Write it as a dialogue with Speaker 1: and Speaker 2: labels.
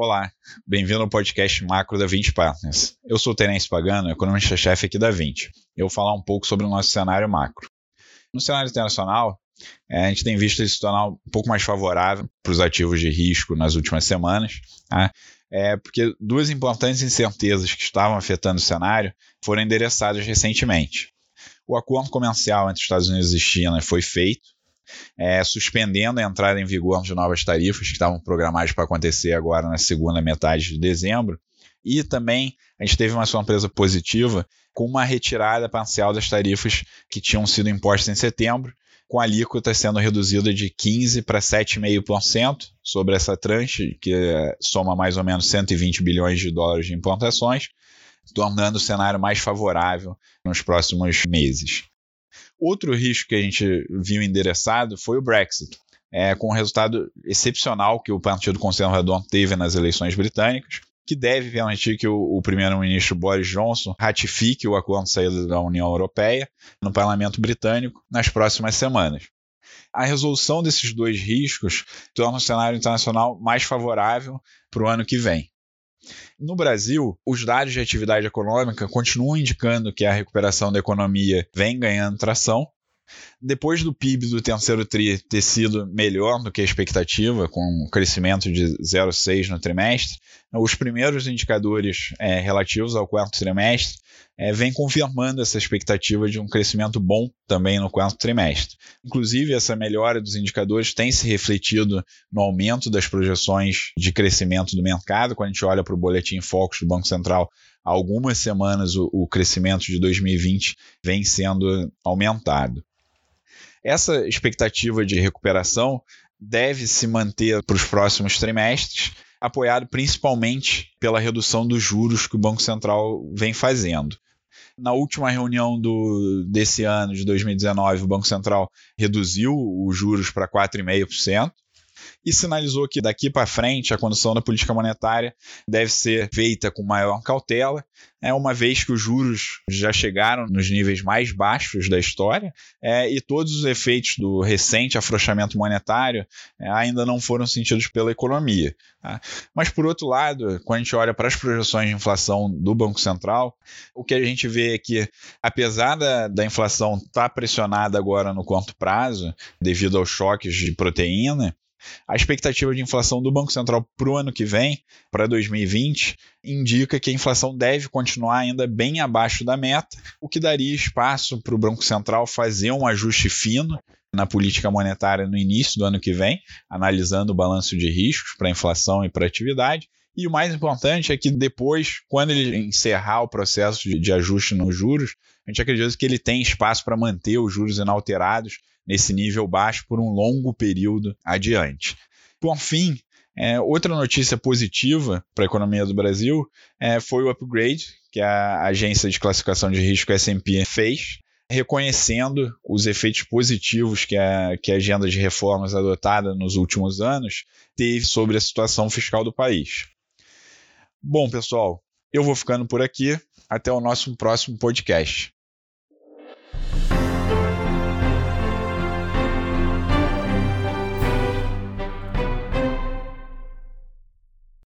Speaker 1: Olá, bem-vindo ao podcast macro da 20 Partners. Eu sou o Terence Pagano, economista-chefe aqui da 20. Eu vou falar um pouco sobre o nosso cenário macro. No cenário internacional, é, a gente tem visto ele se tornar um pouco mais favorável para os ativos de risco nas últimas semanas, tá? é, porque duas importantes incertezas que estavam afetando o cenário foram endereçadas recentemente. O acordo comercial entre Estados Unidos e China foi feito, é, suspendendo a entrada em vigor de novas tarifas que estavam programadas para acontecer agora na segunda metade de dezembro. E também a gente teve uma surpresa positiva com uma retirada parcial das tarifas que tinham sido impostas em setembro, com a alíquota sendo reduzida de 15% para 7,5% sobre essa tranche, que soma mais ou menos 120 bilhões de dólares de importações, tornando o cenário mais favorável nos próximos meses. Outro risco que a gente viu endereçado foi o Brexit, é, com o resultado excepcional que o Partido Conservador teve nas eleições britânicas, que deve permitir que o, o primeiro-ministro Boris Johnson ratifique o acordo de saída da União Europeia no parlamento britânico nas próximas semanas. A resolução desses dois riscos torna o cenário internacional mais favorável para o ano que vem. No Brasil, os dados de atividade econômica continuam indicando que a recuperação da economia vem ganhando tração. Depois do PIB do terceiro TRI ter sido melhor do que a expectativa, com um crescimento de 0,6 no trimestre, os primeiros indicadores é, relativos ao quarto trimestre é, vêm confirmando essa expectativa de um crescimento bom também no quarto trimestre. Inclusive, essa melhora dos indicadores tem se refletido no aumento das projeções de crescimento do mercado. Quando a gente olha para o boletim Focus do Banco Central, há algumas semanas o, o crescimento de 2020 vem sendo aumentado. Essa expectativa de recuperação deve se manter para os próximos trimestres, apoiado principalmente pela redução dos juros que o Banco Central vem fazendo. Na última reunião do, desse ano, de 2019, o Banco Central reduziu os juros para 4,5% e sinalizou que daqui para frente a condução da política monetária deve ser feita com maior cautela, é uma vez que os juros já chegaram nos níveis mais baixos da história é, e todos os efeitos do recente afrouxamento monetário é, ainda não foram sentidos pela economia. Tá? Mas, por outro lado, quando a gente olha para as projeções de inflação do Banco Central, o que a gente vê é que, apesar da, da inflação estar tá pressionada agora no curto prazo, devido aos choques de proteína, a expectativa de inflação do Banco Central para o ano que vem, para 2020, indica que a inflação deve continuar ainda bem abaixo da meta, o que daria espaço para o Banco Central fazer um ajuste fino na política monetária no início do ano que vem, analisando o balanço de riscos para inflação e para atividade. E o mais importante é que depois, quando ele encerrar o processo de, de ajuste nos juros, a gente acredita que ele tem espaço para manter os juros inalterados nesse nível baixo por um longo período adiante. Por fim, é, outra notícia positiva para a economia do Brasil é, foi o upgrade que a agência de classificação de risco S&P fez, reconhecendo os efeitos positivos que a, que a agenda de reformas adotada nos últimos anos teve sobre a situação fiscal do país. Bom, pessoal, eu vou ficando por aqui. Até o nosso próximo podcast.